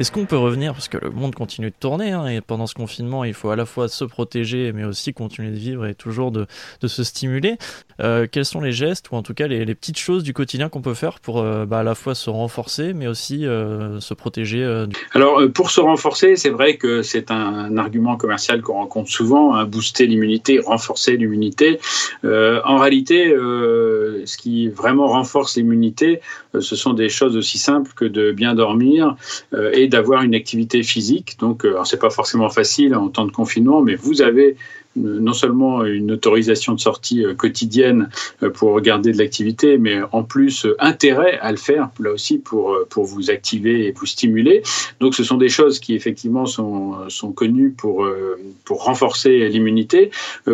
Est-ce qu'on peut revenir, parce que le monde continue de tourner, hein, et pendant ce confinement, il faut à la fois se protéger, mais aussi continuer de vivre et toujours de, se stimuler. Euh, quels sont les gestes, ou en tout cas les, petites choses du quotidien qu'on peut faire pour euh, bah, à la fois se renforcer, mais aussi euh, se protéger Alors, pour se renforcer, c'est vrai que c'est un, argument commercial qu'on rencontre souvent, hein, booster l'immunité, renforcer l'immunité. en réalité, ce qui vraiment renforce l'immunité, ce sont des choses aussi simples que de bien dormir et d'avoir une activité physique. Donc, euh, c'est pas forcément facile en temps de confinement, mais vous avez non seulement une autorisation de sortie euh, quotidienne euh, pour regarder de l'activité, mais en plus euh, intérêt à le faire, là aussi pour, pour vous activer et vous stimuler. Donc ce sont des choses qui effectivement sont, sont connues pour, pour renforcer l'immunité.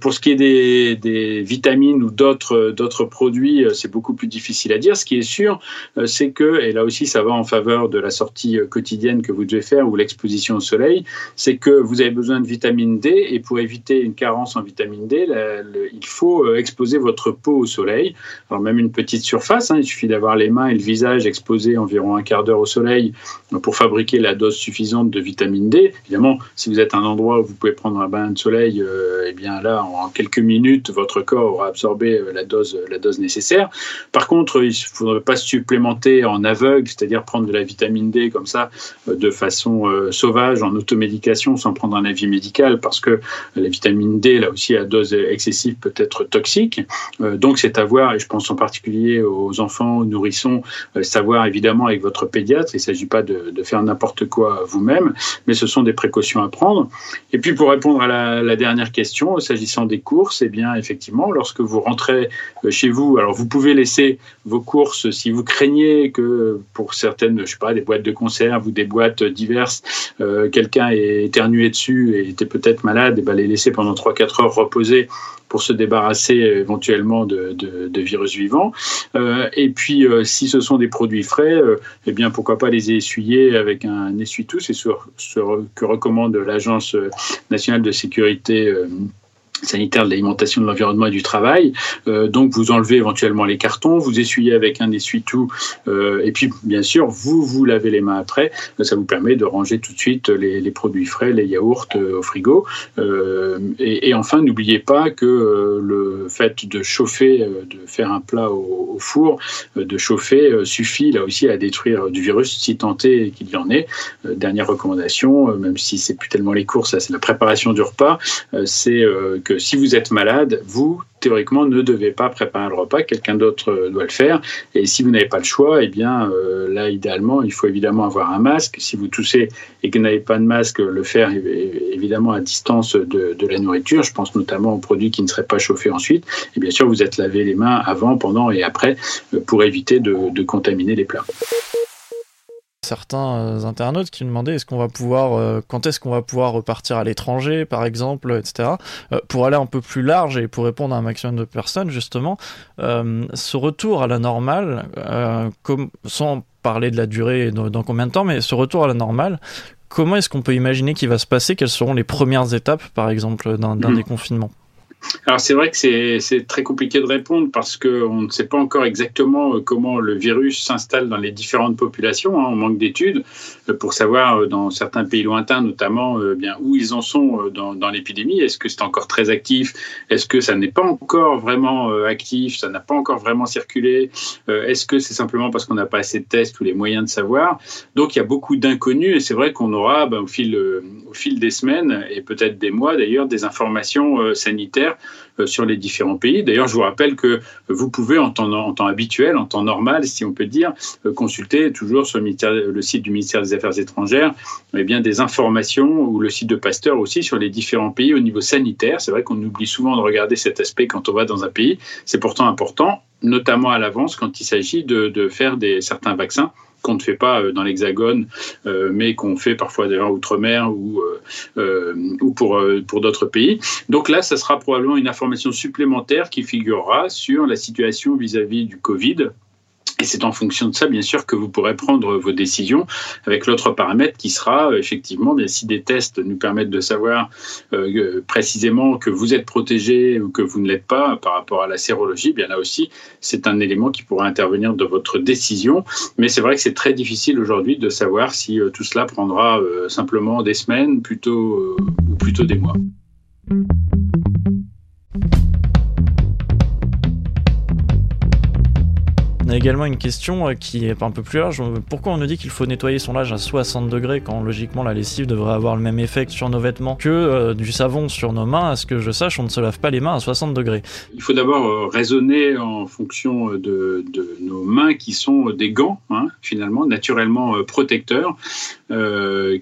Pour ce qui est des, des vitamines ou d'autres, d'autres produits, c'est beaucoup plus difficile à dire. Ce qui est sûr, c'est que, et là aussi ça va en faveur de la sortie quotidienne que vous devez faire ou l'exposition au soleil, c'est que vous avez besoin de vitamine D et pour éviter une carence en vitamine D, il faut euh, exposer votre peau au soleil. Alors même une petite surface, hein, il suffit d'avoir les mains et le visage exposés environ un quart d'heure au soleil pour fabriquer la dose suffisante de vitamine D. Évidemment, si vous êtes un endroit où vous pouvez prendre un bain de soleil, euh, eh bien là, en quelques minutes, votre corps aura absorbé euh, la dose, la dose nécessaire. Par contre, il ne faudrait pas supplémenter en aveugle, c'est-à-dire prendre de la vitamine D comme ça de façon sauvage, en automédication, sans prendre un avis médical, parce que la vitamine D, là aussi à dose excessive, peut être toxique. Euh, donc c'est à voir, et je pense en particulier aux enfants, aux nourrissons, euh, savoir évidemment avec votre pédiatre. Il ne s'agit pas de, faire n'importe quoi vous-même, mais ce sont des précautions à prendre. Et puis pour répondre à la, dernière question, s'agissant des courses, eh bien effectivement, lorsque vous rentrez euh, chez vous, alors vous pouvez laisser vos courses si vous craignez que pour certaines, je sais pas, des boîtes de conserve ou des boîtes diverses, quelqu'un ait éternué dessus et était peut-être malade, et eh ben les laisser pendant 3-4 heures reposer pour se débarrasser éventuellement de, virus vivants. Euh, et puis, euh, si ce sont des produits frais, euh, eh bien, pourquoi pas les essuyer avec un essuie-tout C'est ce, ce, que recommande l'Agence nationale de sécurité sanitaire de l'alimentation, de l'environnement et du travail. Euh, donc vous enlevez éventuellement les cartons, vous essuyez avec un essuie-tout euh, et puis bien sûr vous vous lavez les mains après. Ça vous permet de ranger tout de suite les, les produits frais, les yaourts euh, au frigo. Euh, et, et, enfin n'oubliez pas que euh, le fait de chauffer, euh, de faire un plat au, au four, de chauffer suffit là aussi à détruire du virus si tant qu'il y en ait. dernière recommandation, même si c'est plus tellement les courses, c'est la préparation du repas, c'est que si vous êtes malade, vous, théoriquement, ne devez pas préparer le repas, quelqu'un d'autre euh, doit le faire. Et si vous n'avez pas le choix, eh bien, euh, là, idéalement, il faut évidemment avoir un masque. Si vous toussez et que vous n'avez pas de masque, le faire évidemment à distance de, la nourriture. Je pense notamment aux produits qui ne seraient pas chauffés ensuite. Et bien sûr, vous êtes lavé les mains avant, pendant et après euh, pour éviter de contaminer les plats certains euh, internautes qui demandaient est-ce qu'on va pouvoir, euh, quand est-ce qu'on va pouvoir repartir à l'étranger, par exemple, etc. Euh, pour aller un peu plus large et pour répondre à un maximum de personnes, justement, ce retour à la normale, comme, sans parler de la durée et dans combien de temps, mais ce retour à la normale, comment est-ce qu'on peut imaginer qu'il va se passer? Quelles seront les premières étapes, par exemple, d'un mmh. déconfinement? Alors c'est vrai que c'est très compliqué de répondre parce qu'on ne sait pas encore exactement euh, comment le virus s'installe dans les différentes populations. Hein. on manque d'études euh, pour savoir euh, dans certains pays lointains notamment bien où ils en sont dans, l'épidémie. Est-ce que c'est encore très actif? Est-ce que ça n'est pas encore vraiment actif? Ça n'a pas encore vraiment circulé? Est-ce que c'est simplement parce qu'on n'a pas assez de tests ou les moyens de savoir? Donc il y a beaucoup d'inconnus et c'est vrai qu'on aura ben, au, fil, au fil des semaines et peut-être des mois d'ailleurs des informations sanitaires euh, sur les différents pays. D'ailleurs, je vous rappelle que vous pouvez, en temps, habituel, en temps normal, si on peut dire, euh, consulter toujours sur le, site du ministère des Affaires étrangères eh bien, des informations ou le site de Pasteur aussi sur les différents pays au niveau sanitaire. C'est vrai qu'on oublie souvent de regarder cet aspect quand on va dans un pays. C'est pourtant important, notamment à l'avance quand il s'agit de, de faire des, certains vaccins qu'on ne fait pas euh, dans l'Hexagone, euh, mais qu'on fait parfois d'ailleurs outre-mer ou, euh, ou pour, pour d'autres pays. Donc là, ça sera probablement une information supplémentaire qui figurera sur la situation vis-à-vis du Covid Et c'est en fonction de ça, bien sûr, que vous pourrez prendre vos décisions avec l'autre paramètre qui sera effectivement, bien, si des tests nous permettent de savoir euh, précisément que vous êtes protégé ou que vous ne l'êtes pas par rapport à la sérologie, bien là aussi, c'est un élément qui pourra intervenir dans votre décision. Mais c'est vrai que c'est très difficile aujourd'hui de savoir si euh, tout cela prendra euh, simplement des semaines plutôt, ou plutôt des mois. Également une question euh, qui est un peu plus large. Pourquoi on nous dit qu'il faut nettoyer son linge à 60 degrés quand logiquement la lessive devrait avoir le même effet sur nos vêtements que euh, du savon sur nos mains? À ce que je sache, on ne se lave pas les mains à 60 degrés. Il faut d'abord euh, raisonner en fonction de, nos mains qui sont des gants, hein, finalement, naturellement protecteurs,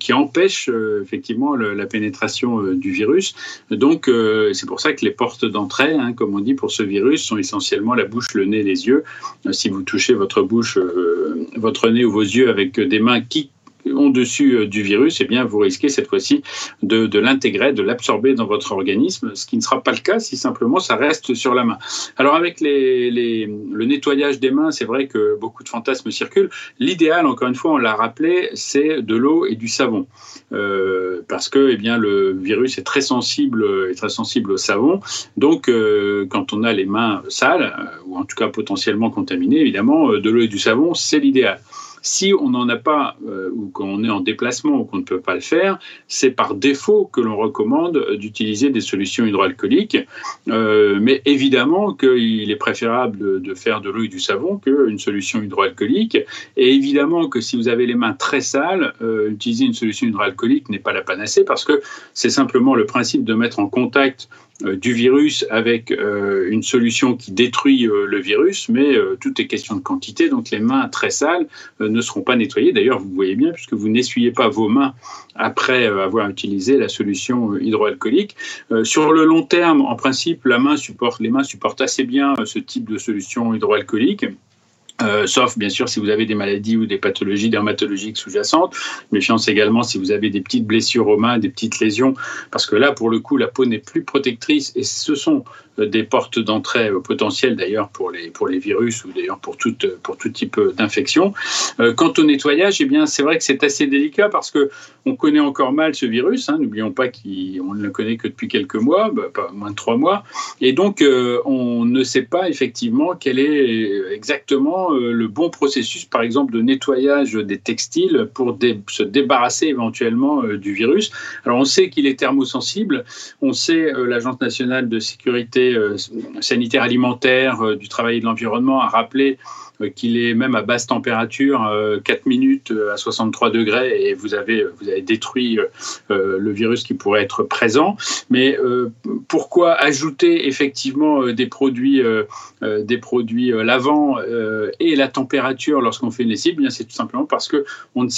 qui empêchent effectivement la pénétration du virus. Donc c'est pour ça que les portes d'entrée, hein, comme on dit pour ce virus, sont essentiellement la bouche, le nez, les yeux. si vous touchez votre bouche, euh, votre nez ou vos yeux avec des mains qui ont dessus euh, du virus, eh bien, vous risquez cette fois-ci de, l'intégrer, de l'absorber dans votre organisme, ce qui ne sera pas le cas si simplement ça reste sur la main. Alors avec le nettoyage des mains, c'est vrai que beaucoup de fantasmes circulent. L'idéal, encore une fois, on l'a rappelé, c'est de l'eau et du savon, euh, parce que eh bien, le virus est très sensible, est très sensible au savon. Donc, euh, quand on a les mains sales, ou en tout cas potentiellement contaminées, évidemment, de l'eau et du savon, c'est l'idéal. Si on n'en a pas euh, ou qu'on est en déplacement ou qu'on ne peut pas le faire, c'est par défaut que l'on recommande d'utiliser des solutions hydroalcooliques. Euh, mais évidemment qu'il est préférable de, faire de l'eau et du savon qu'une solution hydroalcoolique. Et évidemment que si vous avez les mains très sales, euh, utiliser une solution hydroalcoolique n'est pas la panacée parce que c'est simplement le principe de mettre en contact du virus avec euh, une solution qui détruit euh, le virus, mais tout est question de quantité, donc les mains très sales ne seront pas nettoyées. D'ailleurs, vous voyez bien, puisque vous n'essuyez pas vos mains après avoir utilisé la solution hydroalcoolique. sur le long terme, en principe, les mains supportent assez bien ce type de solution hydroalcoolique. Euh, sauf bien sûr si vous avez des maladies ou des pathologies dermatologiques sous-jacentes. Méfiance également si vous avez des petites blessures aux mains, des petites lésions, parce que là, pour le coup, la peau n'est plus protectrice et ce sont euh, des portes d'entrée euh, potentielles d'ailleurs pour les, pour les virus ou d'ailleurs pour tout, pour tout type d'infection. quant au nettoyage, eh bien, c'est vrai que c'est assez délicat parce que on connaît encore mal ce virus. Hein. N'oublions pas qu'on ne le connaît que depuis quelques mois, bah, pas moins de trois mois, et donc on ne sait pas effectivement quel est exactement euh, le bon processus, par exemple, de nettoyage des textiles pour se débarrasser éventuellement euh, du virus. Alors, on sait qu'il est thermosensible. On sait, euh, l'Agence nationale de sécurité sanitaire alimentaire du travail et de l'environnement a rappelé qu'il est même à basse température, 4 euh, minutes euh, à 63 degrés, et vous avez, détruit le virus qui pourrait être présent. Mais pourquoi ajouter effectivement des produits, des produits lavants et la température lorsqu'on fait une lessive? Eh c'est tout simplement parce que on,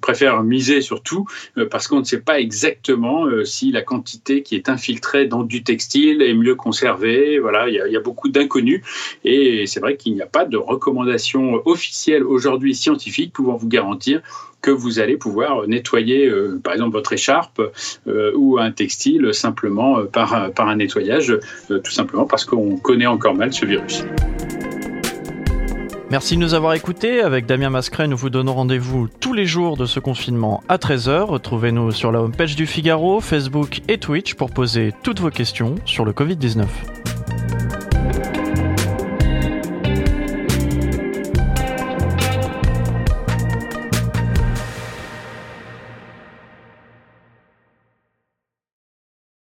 préfère miser sur tout parce qu'on ne sait pas exactement si la quantité qui est infiltrée dans du textile est mieux conservée. Voilà, il y il y a beaucoup d'inconnus, et c'est vrai qu'il n'y a pas de recommandation officielle aujourd'hui scientifique pouvant vous garantir que vous allez pouvoir nettoyer, euh, par exemple, votre écharpe euh, ou un textile simplement euh, par, par un nettoyage, tout simplement parce qu'on connaît encore mal ce virus. Merci de nous avoir écoutés. Avec Damien Mascret, nous vous donnons rendez-vous tous les jours de ce confinement à 13h. Retrouvez-nous sur la homepage du Figaro, Facebook et Twitch pour poser toutes vos questions sur le Covid-19.